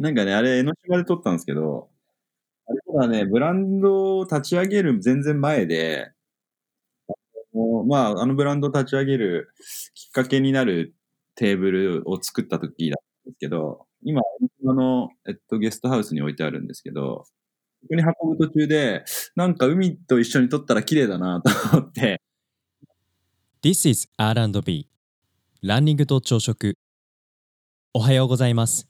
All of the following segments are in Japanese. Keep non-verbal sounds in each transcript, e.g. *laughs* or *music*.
なんかね、あれ、江ノ島で撮ったんですけど、あれはね、ブランドを立ち上げる全然前で、もうまあ、あのブランドを立ち上げるきっかけになるテーブルを作った時だったんですけど、今、あの、えっと、ゲストハウスに置いてあるんですけど、ここに運ぶ途中で、なんか海と一緒に撮ったら綺麗だなと思って。This is R&B ランニングと朝食。おはようございます。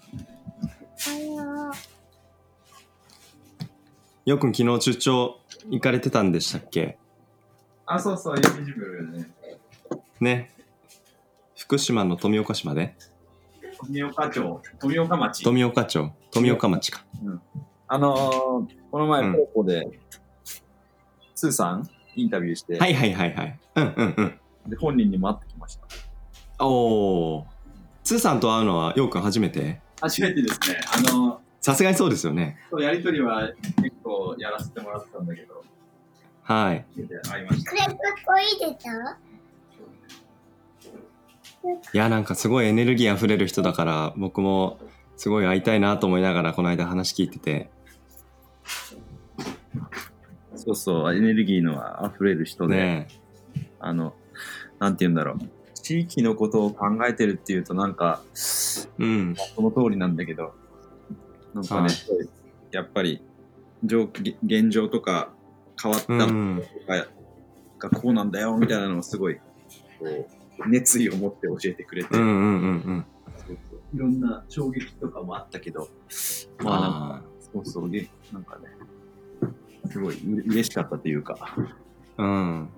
よくん昨日出張行かれてたんでしたっけ？あ、そうそう、インビジブルね。ね。福島の富岡島で？富岡町、富岡町。富岡町。富岡町か。あのー、この前、うん高校で、スーさん、インタビューして、はいはいはいはい。うんうんうん。で本人にも会ってきました。おー。つーさんと会うのはようくん初めて？初めてですね、あのさすがにそうですよね。ー、やりとりは結構やらせてもらってたんだけど、はい。会いました。クレープこ入れたいやなんかすごいエネルギーあふれる人だから僕もすごい会いたいなと思いながらこの間話聞いててそうそう、エネルギーの溢れる人で、ねあの、なんて言うんだろう。地域のことを考えてるっていうとなんか、うんその通りなんだけど、なんかね、はいやっぱり状況現状とか変わったとかがこうなんだよみたいなのをすごいこう熱意を持って教えてくれて、いろんな衝撃とかもあったけど、まあなんかあそうそうでなんかねすごいう嬉しかったというか、あうん。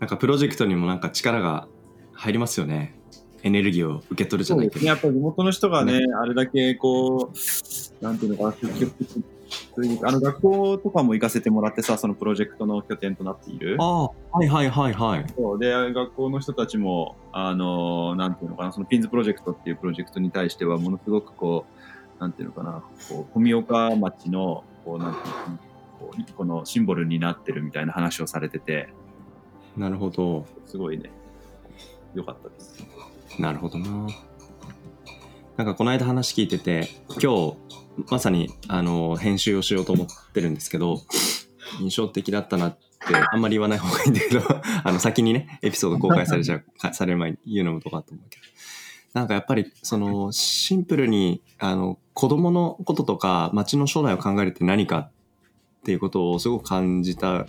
なんかプロジェクトにもなんか力が入りますよね。エネルギーを受け取るじゃないけど。やっぱり地元の人がね、あれだけこう、なんていうのかな、積極的あの学校とかも行かせてもらってさ、そのプロジェクトの拠点となっている。ああはいはいはいはい。そう。で、学校の人たちも、あの、なんていうのかな、そのピンズプロジェクトっていうプロジェクトに対しては、ものすごくこう、なんていうのかな、こう、富岡町の、こう、なんていうのこう、このシンボルになってるみたいな話をされてて、なるほど。すごいね、良かったです。なるほどな。なんかこの間話聞いてて今日まさにあの編集をしようと思ってるんですけど印象的だったなってあんまり言わない方がいいんだけど *laughs* あの先にねエピソード公開されちゃうかされる前に言うのもどうかと思うけどなんかやっぱりそのシンプルにあの子供のこととか街の将来を考えるって何かっていうことをすごく感じた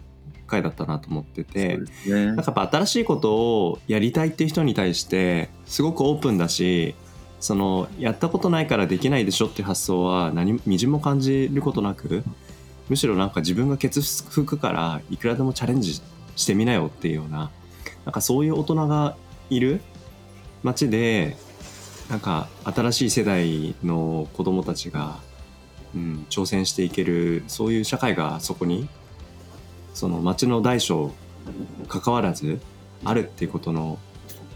回だったなと思ってて。ねなんかやっぱ新しいことをやりたいっていう人に対してすごくオープンだしそのやったことないからできないでしょっていう発想は何みじんも感じることなくむしろなんか自分がケツ吹くからいくらでもチャレンジしてみなよっていうようななんかそういう大人がいる街でなんか新しい世代の子供たちが、うん、挑戦していけるそういう社会がそこにその街の大小関わらずあるっていうことの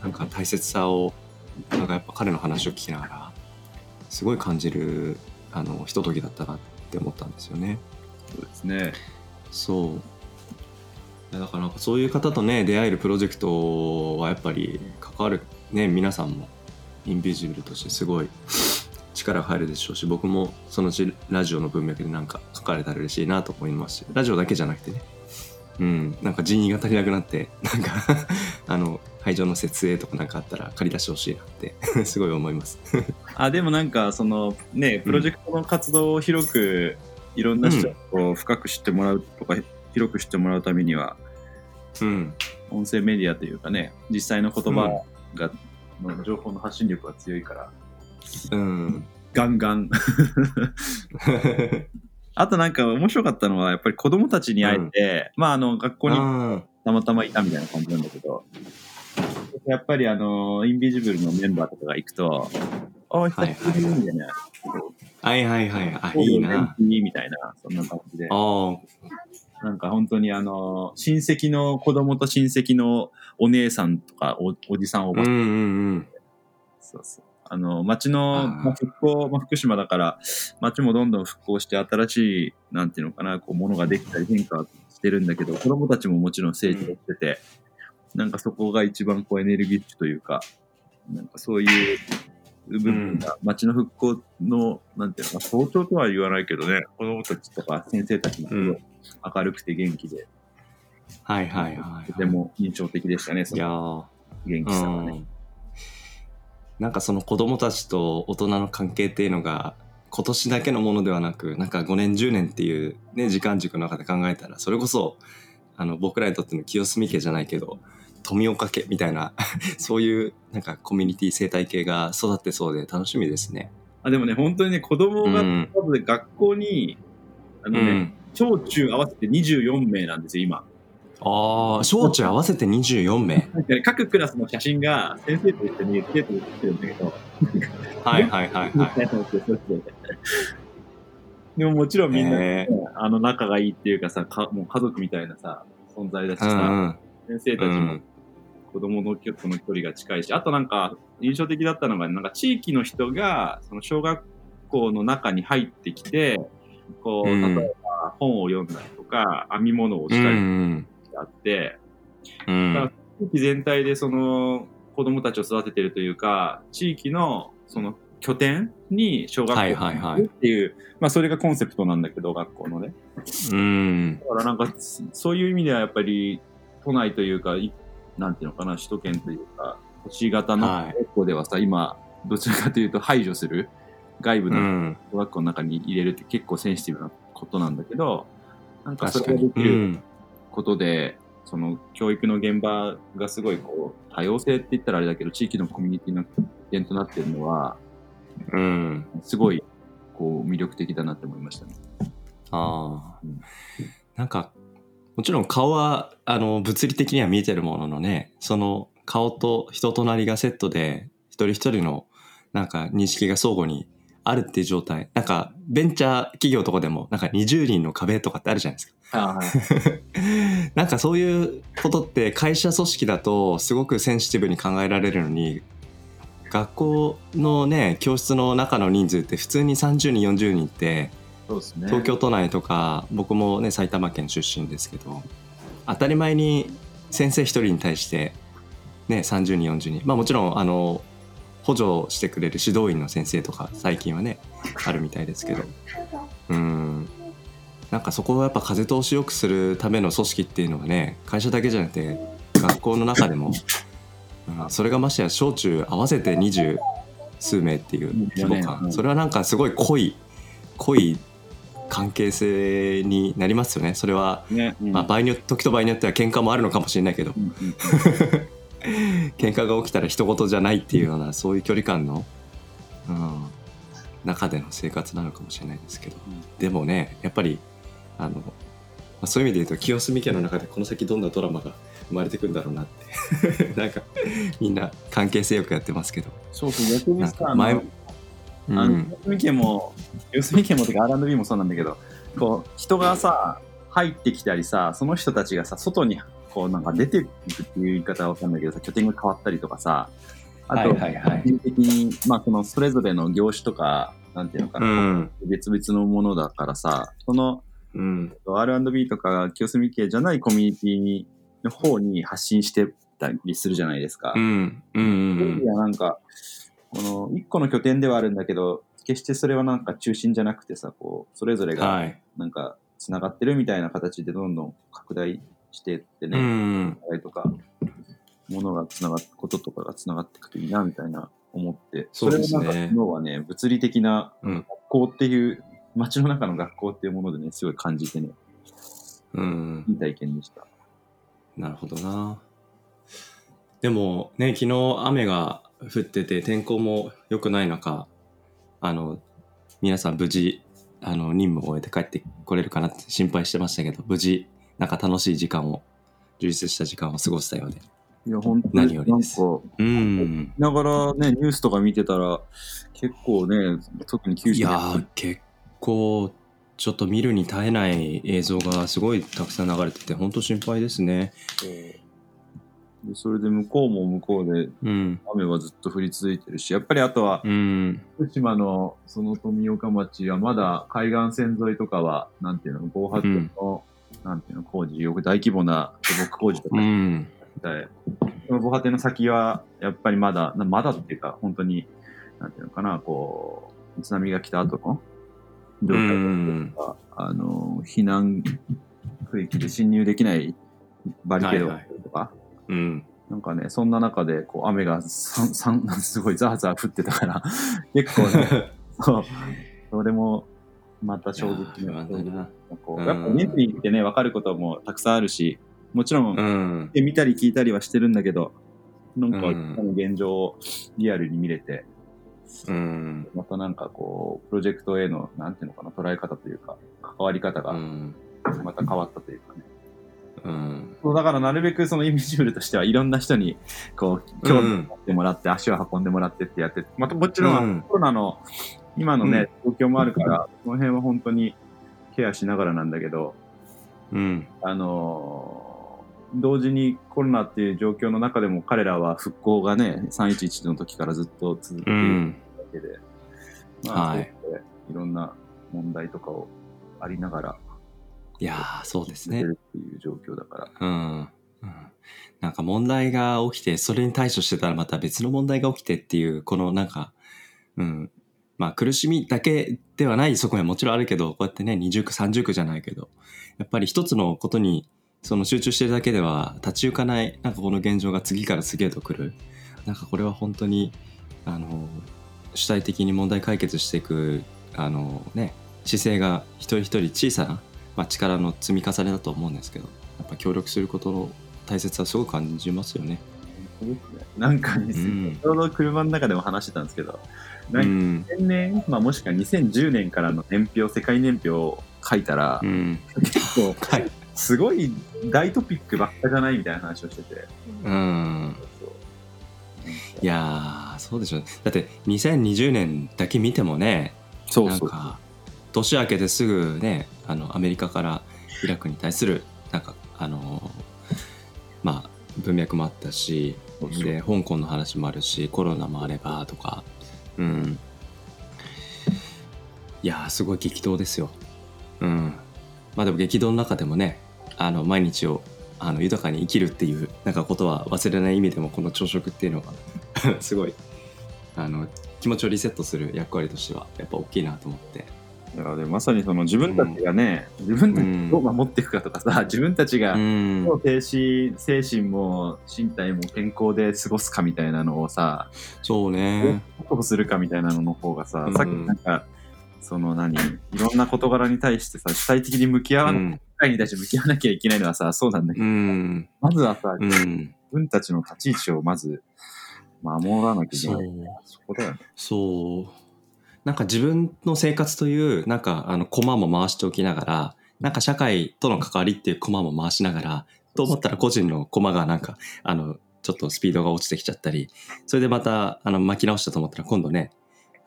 なんか大切さをなんかやっぱ彼の話を聞きながらすごい感じるあのひとときだったなって思ったんですよね。そうですね。そうだからなんかそういう方とね出会えるプロジェクトはやっぱり関わるね皆さんもインビジブルとしてすごい *sniffs* 力が入るでしょうし僕もそのうちラジオの文脈でなんか書かれたら嬉しいなと思いますしラジオだけじゃなくてねうん。なんか人員が足りなくなってなんか *laughs* あの会場の設営とかなんかあったら借り出してほしいなって *laughs* すごい思います。あ、でもなんか、そのね、プロジェクトの活動を広く、いろんな人を深く知ってもらうとか、広く知ってもらうためには、うん、音声メディアというかね、実際の言葉が、の情報の発信力が強いから、うん、ガンガン。*laughs* あとなんか面白かったのは、やっぱり子供たちに会えて、まああの、学校にあたまたまいたみたいな感じなんだけど、やっぱりあの、インビジブルのメンバーとかが行くと、ああ、久しぶりみたいな。はいはいはいあいいな。みたいな、そんな感じで。なんか本当にあの、親戚の子供と親戚のお姉さんとかおおじさんおばさん、うんうんうんそうそう。あの、町の、まあ、復興、まあ、福島だから、町もどんどん復興して新しい、なんていうのかな、こう、ものができたり変化してるんだけど、子供たちももちろん成長してて、なんかそこが一番こうエネルギッシュというか、なんかそういう部分が、町の復興の、なんていうのか、象徴とは言わないけどね、子供たちとか先生たちも明るくて元気で、はいはいはいとても印象的でしたね、そのー。元気さがね。うんなんかその子供たちと大人の関係っていうのが今年だけのものではなくなんか5年10年っていう、ね、時間軸の中で考えたらそれこそあの僕らにとっての清澄家じゃないけど富岡家みたいな *laughs* そういうなんかコミュニティ生態系が育ってそうで楽しみですね。あでもね、本当にね、子供が、うん学校に、あうのね、ん、小中合わせて24名なんですよ、今。ああ小中合わせて24名。*laughs* 各クラスの写真が先生と一緒に生徒で写ってるんだけど、はいはいはいはい。*laughs* でももちろんみんな、へね、あの仲がいいっていうかさ、かもう家族みたいなさ、存在だしさ、うん先生たちもうん。子供の距との距離が近いし、あとなんか印象的だったのが、なんか地域の人が、その小学校の中に入ってきて、こう、うん。例えば本を読んだりとか、編み物をうしたりんあって、うん。地域全体でその子供たちを育ててるというか、地域のその拠点に小学校はいはいはい。っていう、まあそれがコンセプトなんだけど、学校のね。うん。だからなんか、そういう意味ではやっぱり、都内というか、いなんていうのかな、首都圏というか、都市型のはい。学校ではさ、今、どちらかというと排除する、外部のうん。小学校の中に入れるって結構センシティブなことなんだけど、なんかそれができるんことで、その教育の現場がすごいこう、多様性って言ったらあれだけど、地域のコミュニティの起点となってるのは、うん。すごい、こう、魅力的だなって思いましたね。ああ。うん。なんかもちろん顔はあの物理的には見えてるもののねその顔と人となりがセットで一人一人のなんか認識が相互にあるっていう状態なんかベンチャー企業とかでもなんか20人の壁とかってあるじゃないですかはい。*laughs* なんかそういうことって会社組織だとすごくセンシティブに考えられるのに学校のね教室の中の人数って普通に30人40人ってそうですね。東京都内とか僕もね埼玉県出身ですけど当たり前に先生一人に対してね30人40人まあもちろんあの補助してくれる指導員の先生とか最近はねあるみたいですけど。うん。なんかそこをやっぱ風通しよくするための組織っていうのはね会社だけじゃなくて学校の中でも、うんそれがましてや小中合わせて二十数名っていう規模感、うん。それはなんかすごい濃い濃い関係性になりますよね。それは、ね。うん。まあ、場合によって時と場合によっては喧嘩もあるのかもしれないけど。うんうん *laughs* *laughs* 喧嘩が起きたら人事じゃないっていうようなそういう距離感の、うん、中での生活なのかもしれないですけど、うんでもねやっぱりあの、まあ、そういう意味で言うと清澄家の中でこの先どんなドラマが生まれてくんだろうなって *laughs* なんかみんな関係性よくやってますけど。そうそう、逆にさ、前あの、うん四隅家も、四隅家もとか R&B もそうなんだけど、こう、人がさ、入ってきたりさ、その人たちがさ、外に、こう、なんか出ていくっていう言い方はわかんないけどさ、拠点が変わったりとかさ、あと、はいはいはい個人的に、まあ、その、それぞれの業種とか、なんていうのかうな、ん。別々のものだからさ、そのうん。R&B とか清澄系じゃないコミュニティにの方に発信してたりするじゃないですか。うん。うん。そういうなんか、この一個の拠点ではあるんだけど、決してそれはなんか中心じゃなくてさ、こう、それぞれがはい。なんか繋がってるみたいな形でどんどん拡大していってうね、ん。課題とか、ものが繋がっこととかが繋がっていくといいなみたいな思って、そうですねれをなんか昨日はね、物理的なうん学校っていう、街の中の学校っていうものでね、すごい感じてね、うん。いい体験でした。なるほどな。でもね、昨日雨が降ってて天候も良くない中、あの、皆さん無事、あの、任務を終えて帰ってこれるかなって心配してましたけど、無事、なんか楽しい時間を、充実した時間を過ごしたようで。いや、本当何になんか、よりですうん。ながらね、ニュースとか見てたら、結構ね、特に九州いやー、結構、ちょっと見るに耐えない映像がすごいたくさん流れてて、本当心配ですね。でそれで向こうも向こうでうん。雨はずっと降り続いてるし、やっぱりあとは、うん。福島のその富岡町はまだ海岸線沿いとかは、なんていうの、防波堤の、なんていうの、工事、よく大規模な土木工事とか。うん。て、その防波堤の先は、やっぱりまだ、なまだっていうか、本当に、なんていうのかな、こう、津波が来た後の状態うんとか、あの、避難区域で侵入できないバリケードがあったりとか、うん。なんかね、そんな中で、こう、雨がさんさん *laughs* すごいザーザー降ってたから、結構ね、*laughs* そう、それも、また衝撃の、こう、うんやっぱ現地に行ってね、分かることもたくさんあるし、もちろん、うん。見たり聞いたりはしてるんだけど、なんか、うん現状をリアルに見れて、うん。またなんかこう、プロジェクトへの、なんていうのかな、捉え方というか、関わり方がうん。また変わったというかね。うん。そうだからなるべくそのインビジブルとしてはいろんな人にこう興味を持ってもらって、足を運んでもらってってやってまたもちろんコロナの今のね、状況もあるからその辺は本当にケアしながらなんだけどうん。あのー同時にコロナっていう状況の中でも彼らは復興がね311の時からずっと続けているうん。わけで、まあ、はいいろんな問題とかをありながらいやー、そうですね。っていう状況だから。うん。うんなんか問題が起きて、それに対処してたらまた別の問題が起きてっていう、このなんか、うん。まあ苦しみだけではない側面はもちろんあるけど、こうやってね、二重苦三重苦じゃないけど、やっぱり一つのことにその集中してるだけでは立ち行かない、なんかこの現状が次から次へと来る。なんかこれは本当に、あの、主体的に問題解決していく、あのね、姿勢が一人一人小さな、まあ、力の積み重ねだと思うんですけど、やっぱ協力することの大切さすごく感じますよね。なんかね、うんちょうど車の中でも話してたんですけど。2000年、まあ、もしくは2010年からの年表、世界年表を書いたら、うん。結構、はい。すごい大トピックばっかじゃないみたいな話をしてて。うん。いやー、そうでしょうね。だって2020年だけ見てもね、そうそう。なんか年明けてすぐねあのアメリカからイラクに対するなんかあのまあ文脈もあったしで香港の話もあるしコロナもあればとかうん。いやーすごい激動ですよ。うん。まあでも激動の中でもねあの毎日をあの豊かに生きるっていうなんかことは忘れない意味でもこの朝食っていうのが *laughs* すごいあの気持ちをリセットする役割としてはやっぱ大きいなと思って。だからね、まさにその自分たちがね、自分たちをどう守っていくかとかさ、自分たちがうん。どう停止、精神も身体も健康で過ごすかみたいなのをさ、そうね。確保するかみたいなのの方がさ、うん。さっきなんか、その何、いろんな事柄に対してさ、主体的に向き合わな、うん。社会に対して向き合わなきゃいけないのはさ、そうなんだけうど、ん。まずはさ、うん。自分たちの立ち位置をまず守らなきゃいけない。そこだよね。そうなんか自分の生活というなんかあの駒も回しておきながらなんか社会との関わりっていう駒も回しながらと思ったら個人の駒がなんかあのちょっとスピードが落ちてきちゃったりそれでまたあの巻き直したと思ったら今度ね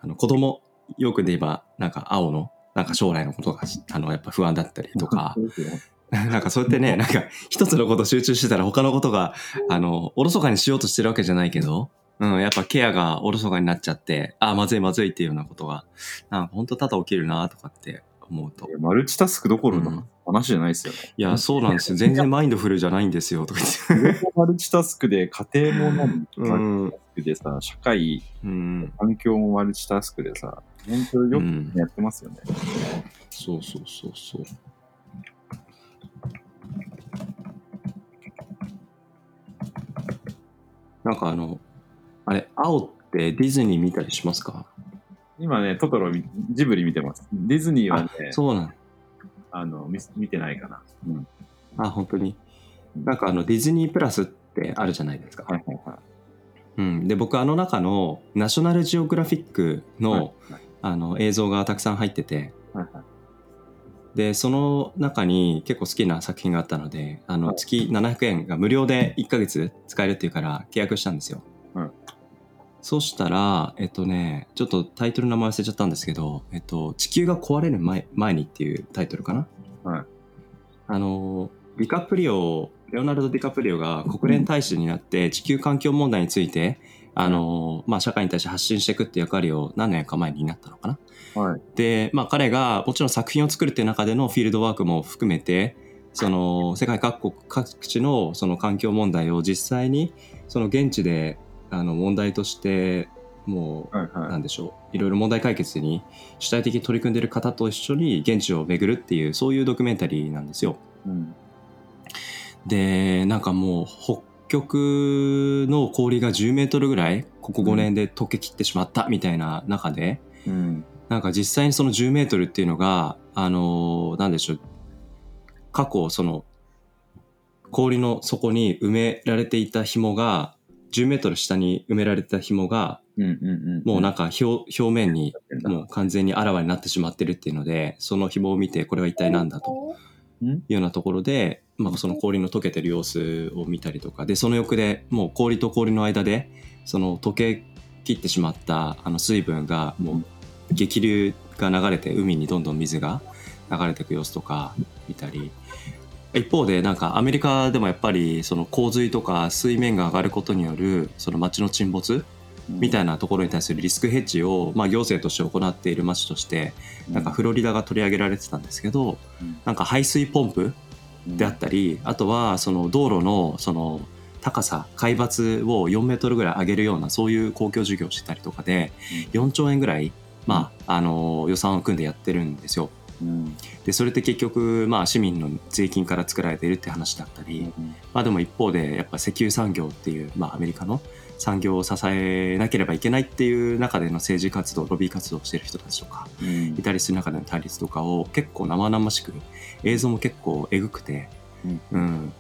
あの子供よくで言えばなんか青のなんか将来のことがあのやっぱ不安だったりとかなんかそうやってね、なんか一つのこと集中してたら他のことが、あの、おろそかにしようとしてるわけじゃないけど、うん、やっぱケアがおろそかになっちゃって、あ、まずいまずいっていうようなことが、なんか本当多々起きるなとかって思うと。マルチタスクどころのうん話じゃないですよね。いや、そうなんですよ。全然マインドフルじゃないんですよ、とか言って。マルチタスクで家庭もマルチタスクでさ、社会、うん。環境もマルチタスクでさ、本当ようんくやってますよね。そうそうそうそう。なんかあの、あれ、青ってディズニー見たりしますか？今ね、トトロみ、ジブリ見てます。ディズニーはね、そうなんあの見見てないかな。うん。あ、本当に？なんかあの、ディズニープラスってあるじゃないですか。はいはいはい。うん。で、僕あの中のナショナルジオグラフィックの、はいあの映像がたくさん入ってて、はいはいで、その中に結構好きな作品があったので、あの、はい月700円が無料で1ヶ月使えるっていうから契約したんですよ。はいそしたら、えっとね、ちょっとタイトル名前忘れちゃったんですけど、えっと、地球が壊れる前前にっていうタイトルかな。はいあの、ディカプリオ、レオナルド・ディカプリオが国連大使になって地球環境問題について、あの、まあ、社会に対して発信していくっていう役割を何年か前になったのかな。はい。で、まあ、彼がもちろん作品を作るっていう中でのフィールドワークも含めてその世界各国各地のその環境問題を実際にその現地であの問題としてもうはいはい。なんでしょういろいろ問題解決に主体的に取り組んでいる方と一緒に現地を巡るっていうそういうドキュメンタリーなんですよ。うん。でなんかもう北極の氷が10メートルぐらいここ5年で溶けきってしまったみたいな中で、うん。なんか実際にその10メートルっていうのが、あのーなんでしょう、過去その氷の底に埋められていた紐が、10メートル下に埋められてた紐が。もうなんか表表面にももう完全にあらわになってしまってるっていうので、その紐を見てこれは一体何だと。うん？いうようなところで、まあその氷の溶けてる様子を見たりとか、で、その横でもう氷と氷の間で、その溶けきってしまったあの水分がもう激流が流れて海にどんどん水が流れていく様子とか見たり一方でなんかアメリカでもやっぱりその洪水とか水面が上がることによるその町の沈没みたいなところに対するリスクヘッジをまあ行政として行っている町としてなんかフロリダが取り上げられてたんですけどうん。なんか排水ポンプであったりあとはその道路のその高さ海抜を4メートルぐらい上げるようなそういう公共事業をしてたりとかで4兆円ぐらい、まあ、あの予算を組んでやってるんですよ。うん。でそれって結局、まあ、市民の税金から作られているって話だったり、まあ、でも一方でやっぱ石油産業っていう、まあ、アメリカの産業を支えなければいけないっていう中での政治活動ロビー活動をしている人たちとかうん。いたりする中での対立とかを結構生々しく映像も結構えぐくて、うん。うん、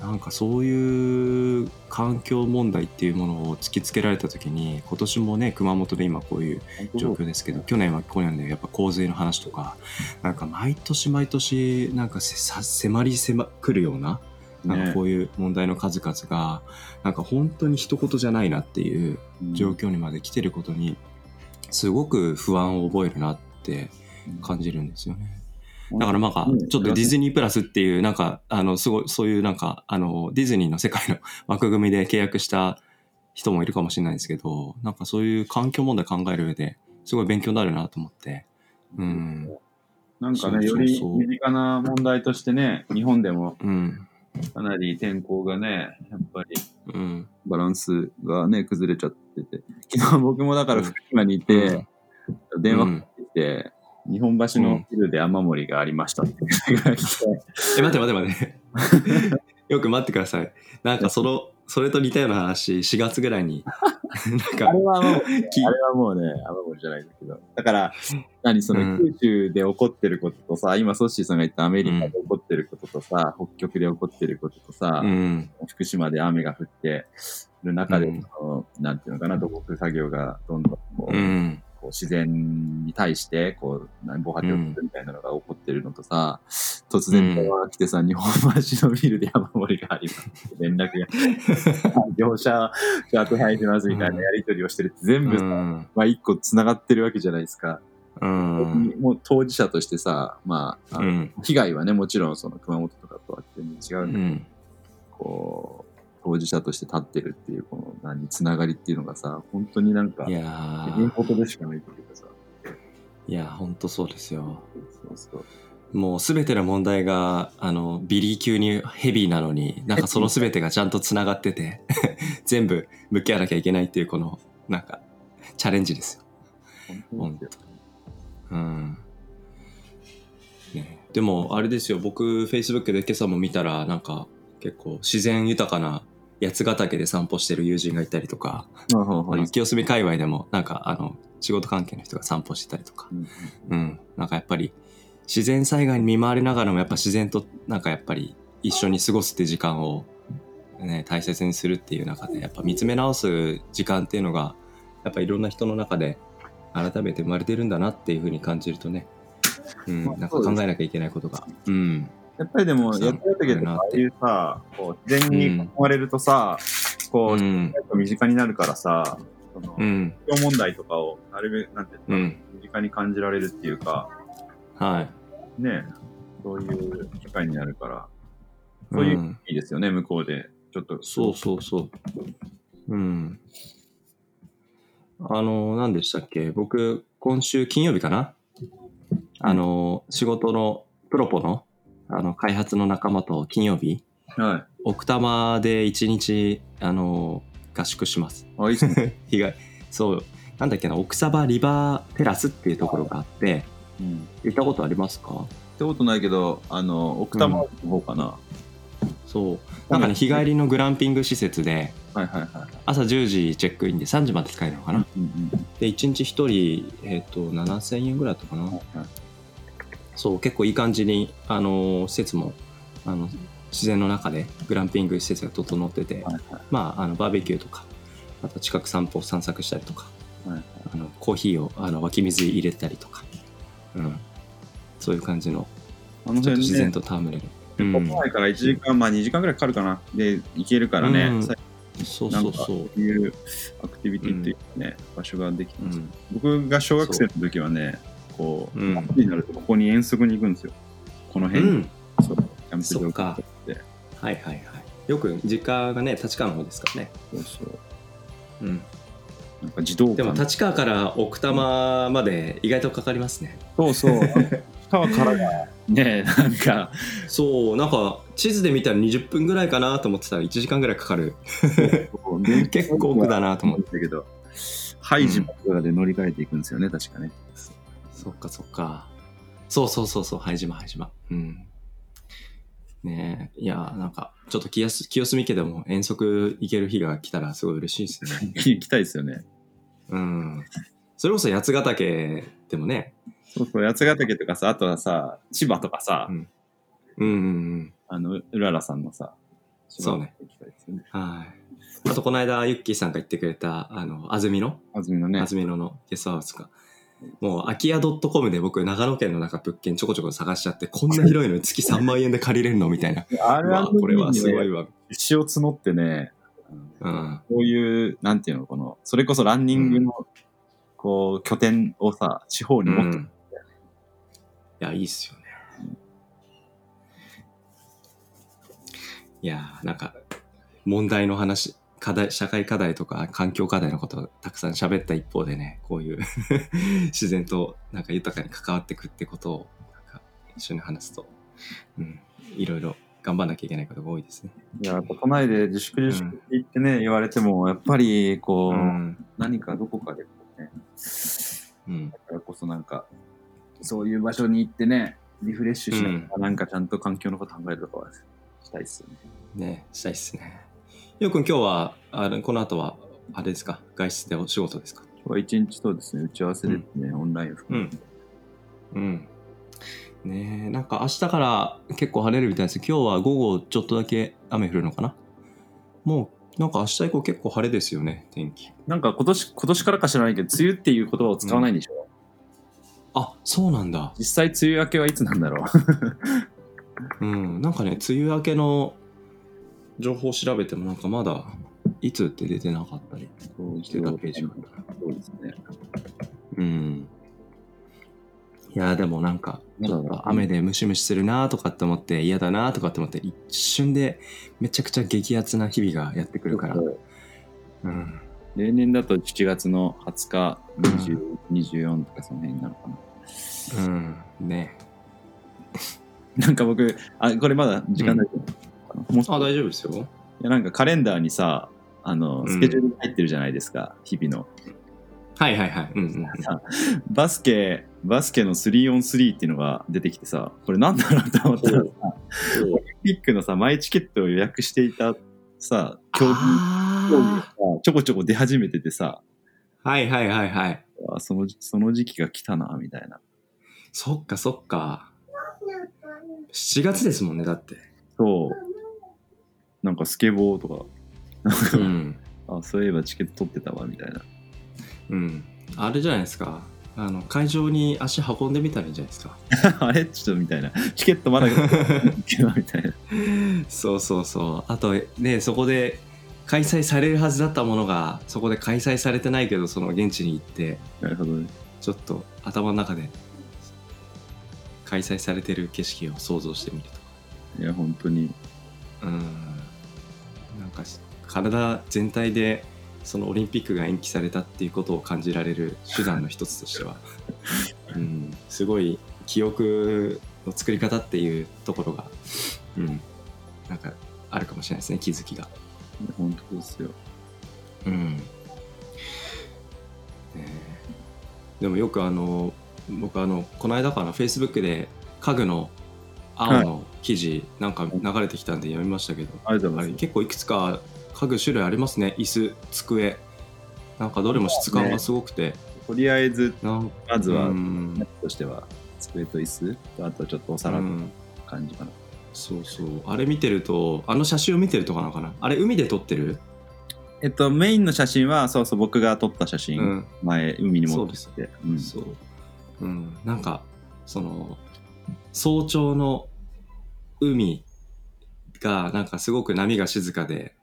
なんかそういう環境問題っていうものを突きつけられた時に今年もね熊本で今こういう状況ですけど去年は去年でやっぱ洪水の話とかなんか毎年毎年なんかせさ迫り迫くるようななんかこういう問題の数々がなんか本当に一言じゃないなっていう状況にまで来てることにすごく不安を覚えるなって感じるんですよね。だからなんかうん。ちょっとディズニープラスっていうなんかあのすごいそういうなんかあのディズニーの世界の *laughs* 枠組みで契約した人もいるかもしれないですけどなんかそういう環境問題考える上ですごい勉強になるなと思って。うん。なんかね、より身近な問題としてね、日本でもうん。かなり天候がね、やっぱりうん。バランスがね、崩れちゃってて。昨日僕もだから福島にいて、電話かけてきて、日本橋のビルで雨漏りがありましたっていうが来て、え、待って待って待って。*laughs* よく待ってください。なんかその、それと似たような話、4月ぐらいに、*laughs* なんかあれ、はもう、きあれはもうね、雨漏りじゃないですけど。だから、何そのうん。九州で起こってることとさ、今ソッシーさんが言ったアメリカで起こってることとさ、北極で起こってることとさ、うん、福島で雨が降ってる中で、うん。そのなんていうのかな、土木作業がどんどんこう、うん、こう自然に対して、こう、何防波堤を作るみたいなのが起こってるのとさ、突然電話が来てさ、日本橋のビルで山盛りがありますって連絡が、*laughs* 業者が宅配しますみたいなやり取りをしてるって全部さ、うん、まあ一個繋がってるわけじゃないですか。うん、もう当事者としてさ、まあ、あのうん、被害はね、もちろんその熊本とかとは全然違うんだけどうん、こう、当事者として立ってるっていう、この何、つながりっていうのがさ、本当になんか、いや自分ー事でしかないっていうかさ、いやほんとそうですよ。そうそう。もう全ての問題があのビリー級にヘビーなのになんかその全てがちゃんとつながってて *laughs* 全部向き合わなきゃいけないっていうこのなんかチャレンジですよ。本当。うん。ね、でもあれですよ。僕 Facebook で今朝も見たらなんか結構自然豊かな八ヶ岳で散歩してる友人がいたりとか、清澄界隈でもなんかあの仕事関係の人が散歩してたりとか、うんうん、なんかやっぱり自然災害に見舞われながらもやっぱ自然となんかやっぱり一緒に過ごすって時間を、ね、大切にするっていう中でやっぱ見つめ直す時間っていうのがやっぱいろんな人の中で改めて生まれてるんだなっていうふうに感じるとね、うん、まあなんか考えなきゃいけないことが、うん、やっぱりでも、やってる時ってああいうさ、こう自然に囲まれるとさ、こう、うんやっぱ身近になるからさ、その、うん、問題とかをなるべく、なんていうの、うん、身近に感じられるっていうか、はい。ね、そういう機会になるから、そういううんいいですよね、向こうで。ちょっと、そうそうそう。うん。あの、何でしたっけ？僕、今週金曜日かな？あの、仕事のプロポの、あの、開発の仲間と金曜日、は奥多摩で一日、あの、合宿します。い。あ、いいっすね。*laughs* 日帰そう、なんだっけな、奥サバリバーテラスっていうところがあって、うん。行ったことありますか？ってことないけど、あの、奥多摩の方かな。そう。なんかね、日帰りのグランピング施設で、はいはいはい。朝10時チェックインで3時まで使えるのかな、うんうん。で1日1人、えっと7000円ぐらいだったかな、はいそう結構いい感じに、あのー施設もあの自然の中でグランピング施設が整ってて、はいはい。まああのバーベキューとかあと近く散歩散策したりとかはいあのコーヒーをあの湧き水入れたりとか、うん、そういう感じのあのちょっと自然と。と戯れる、ここ前から1時間、まあ2時間ぐらいかかるかな。で、行けるからね。うん。最そうそうそう。そういうアクティビティっていうかね、場所ができてます、うん。僕が小学生の時はね、こう、うん秋になるとここに遠足に行くんですよ。このう辺に。んそうキャンプ場があって。はいはいはいよく実家がね立川の方ですからね、そうそう。うん、なんか児童でも館。立川から奥多摩まで意外とかかりますねそうそう。*laughs* 川からが、ね、なんか、そうなんか地図で見たら20分ぐらいかなと思ってたら1時間ぐらいかかる *laughs* 結構奥だなと思ってたけど、ハイジとかで乗り換えていくんですよね、確かね。そっかそっか。そうそうそうそう。拝島拝島。うん。ねえ。いやなんかちょっと清澄家でも遠足行ける日が来たらすごい嬉しいですね。行きたいですよね。うん。それこそ八ヶ岳でもね。そうそう、八ヶ岳とかさ、あとはさ、千葉とかさ、うん。うんうんうん。あの、うららさんのさ、そうね。行きたいですよね。はい。あとこの間ユッキーさんが言ってくれたあの安曇野？安曇のね。安曇野のゲストハウスが。もう空き家 .com で僕長野県の中物件ちょこちょこ探しちゃってこんな広いのに月 *laughs* 3万円で借りれるのみたいな。あうわこれはすごいわ。詩を募ってね、うん。こういう、なんていうの、この、それこそランニングの、こう、拠点をさ、地方に持って、うん、いや、いいっすよね。いやー、なんか、問題の話、課題、社会課題とか環境課題のことをたくさん喋った一方でね、こういう *laughs* 自然となんか豊かに関わっていくってことを、なんか一緒に話すと、うん、いろいろ頑張んなきゃいけないことが多いですね。いや、都内で自粛自粛って言ってね、言われても、やっぱり、こう、うん。何かどこかでこうね、うん。だからこそなんか、そういう場所に行ってね、リフレッシュしながら、なんかちゃんと環境のこと考えるとかはしたいっすよね。ね、したいっすね。よくん今日は、あのこの後は、あれですか？外出でお仕事ですか？今日は一日とですね、打ち合わせですね、オンラインを含めて。うん。ねえ、なんか明日から結構晴れるみたいです今日は午後ちょっとだけ雨降るのかな？もう、なんか明日以降結構晴れですよね、天気。なんか今年、今年からか知らないけど、梅雨っていう言葉を使わないんでしょ、あ、そうなんだ。実際梅雨明けはいつなんだろう？*laughs* うん。なんかね、梅雨明けの情報を調べてもなんかまだ、いつって出てなかったりしてたページがあった。そうですね。うん。いやでもなんかちょっと雨でムシムシするなとかって思って嫌だなとかって思って一瞬でめちゃくちゃ激アツな日々がやってくるから、うん、例年だと7月の20日、20 24とかその辺になるかな。うん、ね。なんか僕、あ、これまだ時間ないけど、あ大丈夫ですよ。いやなんかカレンダーにさ、あの、スケジュールが入ってるじゃないですか、日々の。はいはいはい、うんうんバスケ、バスケの 3on3 っていうのが出てきてさ、これなんだろうと思ったらさ、オリンピックのさ、前チケットを予約していたさ、競技競技がちょこちょこ出始めててさ、ーはいはいはいはい。あそのその時期が来たな、みたいな。そっかそっか。7月ですもんねだって。そう。なんかスケボーとか、うん *laughs* あ、そういえばチケット取ってたわ、みたいな。うんあれじゃないですかあの会場に足運んでみたらいいんじゃないですか *laughs* あれ？ちょっとみたいな。チケットまだみたいな。*laughs* そうそうそうあとねそこで開催されるはずだったものがそこで開催されてないけどその現地に行ってなるほどね。ちょっと頭の中で開催されてる景色を想像してみるといや、本当に。うんか体全体でそのオリンピックが延期されたっていうことを感じられる手段の一つとしては、*laughs* うん、すごい記憶の作り方っていうところが、うん、なんかあるかもしれないですね気づきが。本当ですよ。うん。でもよくあの僕あのこの間かなフェイスブックで家具の青の記事なんか流れてきたんで読みましたけど、ありがとうございます。結構いくつか家具種類ありますね。椅子机。なんかどれも質感がすごくて、とりあえず、まずは、うん。としては、机と椅子。と、あとちょっとおう皿のん。感じかな。そうそう。あれ見てるとあの写真を見てるとかなのかな？あれ海で撮ってる、えっと、メインの写真は、そうそう、僕が撮った写真、うん。前、海に持ってそう。うん。そう、うん、なんかその早朝の海がなんかすごく波が静かで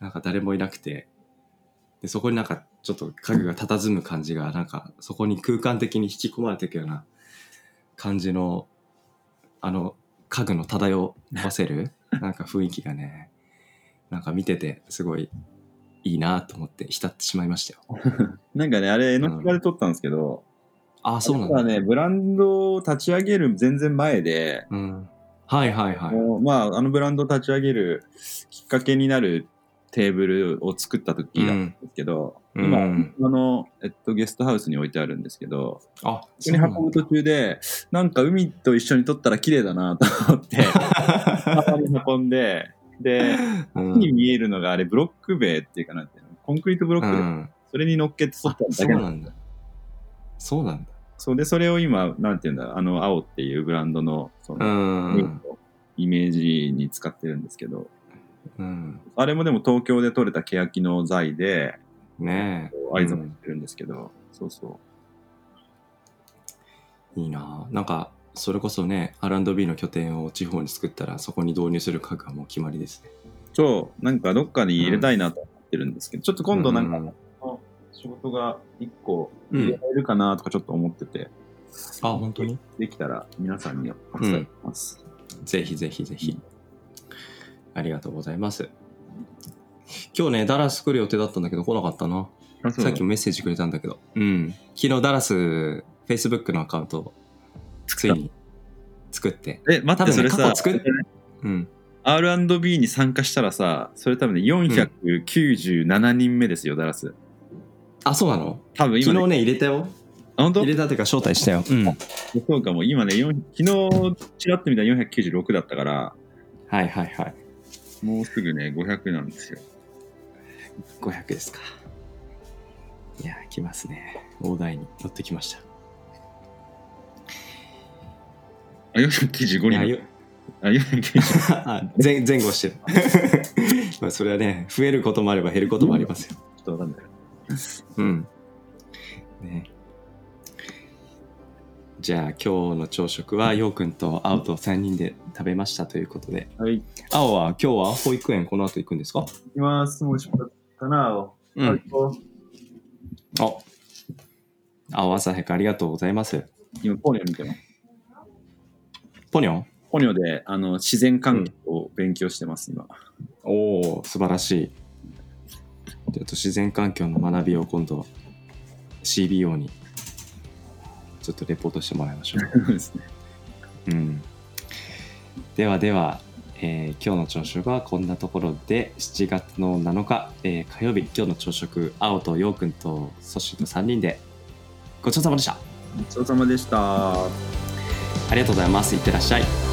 なんか誰もいなくてでそこになんかちょっと家具が佇む感じがなんかそこに空間的に引き込まれていくような感じのあの家具の漂わせる *laughs* なんか雰囲気がねなんか見ててすごいいいなと思って浸ってしまいましたよ。*laughs* なんかね、あれ、江ノ島で撮ったんですけど、あそうなんだ。ただね、ブランドを立ち上げる全然前で、うん、はいはいはい。まあ、あのブランドを立ち上げるきっかけになるテーブルを作った時だったんですけど、うん今、うんあの、えっと、ゲストハウスに置いてあるんですけど、あ、ここに運ぶ途中で、なんか海と一緒に撮ったら綺麗だなと思って、*laughs* 運んで、で、うんに見えるのがあれ、ブロック塀っていうかなんていうの、コンクリートブロックで、うんそれに乗っけて撮っあただそうけなんだ。そうなんだ。そうで、それを今、なんていうんだ、あの、青っていうブランドの、その、うん。イメージに使ってるんですけど、うん。あれもでも東京で採れた欅の材で、ねアイゾンってるんですけど、そうそう。え、いいななんか、それこそね、R&B の拠点を地方に作ったら、そこに導入する家具はもう決まりですね。そう、なんかどっかに入れたいなと思ってるんですけど、ちょっと今度なんか、うん仕事が一個うん入れられるかなとかちょっと思ってて、あ、本当に？できたら皆さんにお伝えします。ぜひぜひぜひ。ありがとうございます。今日ね、ダラス来る予定だったんだけど来なかったな。さっきもメッセージくれたんだけど。うん。昨日ダラス、Facebook のアカウントをついに作って。え、待って、それさ作っうん。R&B に参加したらさ、それ多分ね、497人目ですよ、ダラス。あ、そうなの？多分今、ね、昨日ね、入れたよ。あ本当？入れたっていうか招待したよ。うん。そうかも、今ね、4昨日ちらっと見たら496だったから、はいはいはい。もうすぐね、500なんですよ。500ですか。いや、来ますね。大台に乗ってきました。あ、495いや、人。よ *laughs* あ、490。あ前前後してる。*laughs* まあそれはね、増えることもあれば減ることもありますよ。ちょっとわかんない。うん。ね。じゃあ今日の朝食はようくんと青と3人で食べましたということではい。行青は今日は保育園この後行くんですか？きます。もう出発かな。うん。あ青朝早くありがとうございます。今、ポニョ見てます。ポニョ？ンポニョで、あの、自然環境を勉強してます、今。おお素晴らしいちょっと自然環境の学びを今度 CBO にちょっとレポートしてもらいましょう。*laughs* そうですね。うん、ではでは、えー今日の朝食はこんなところで7月の7日、えー火曜日今日の朝食青と陽くんとソッシーと3人でごちそうさまでした。ごちそうさまでした。ありがとうございます。いってらっしゃい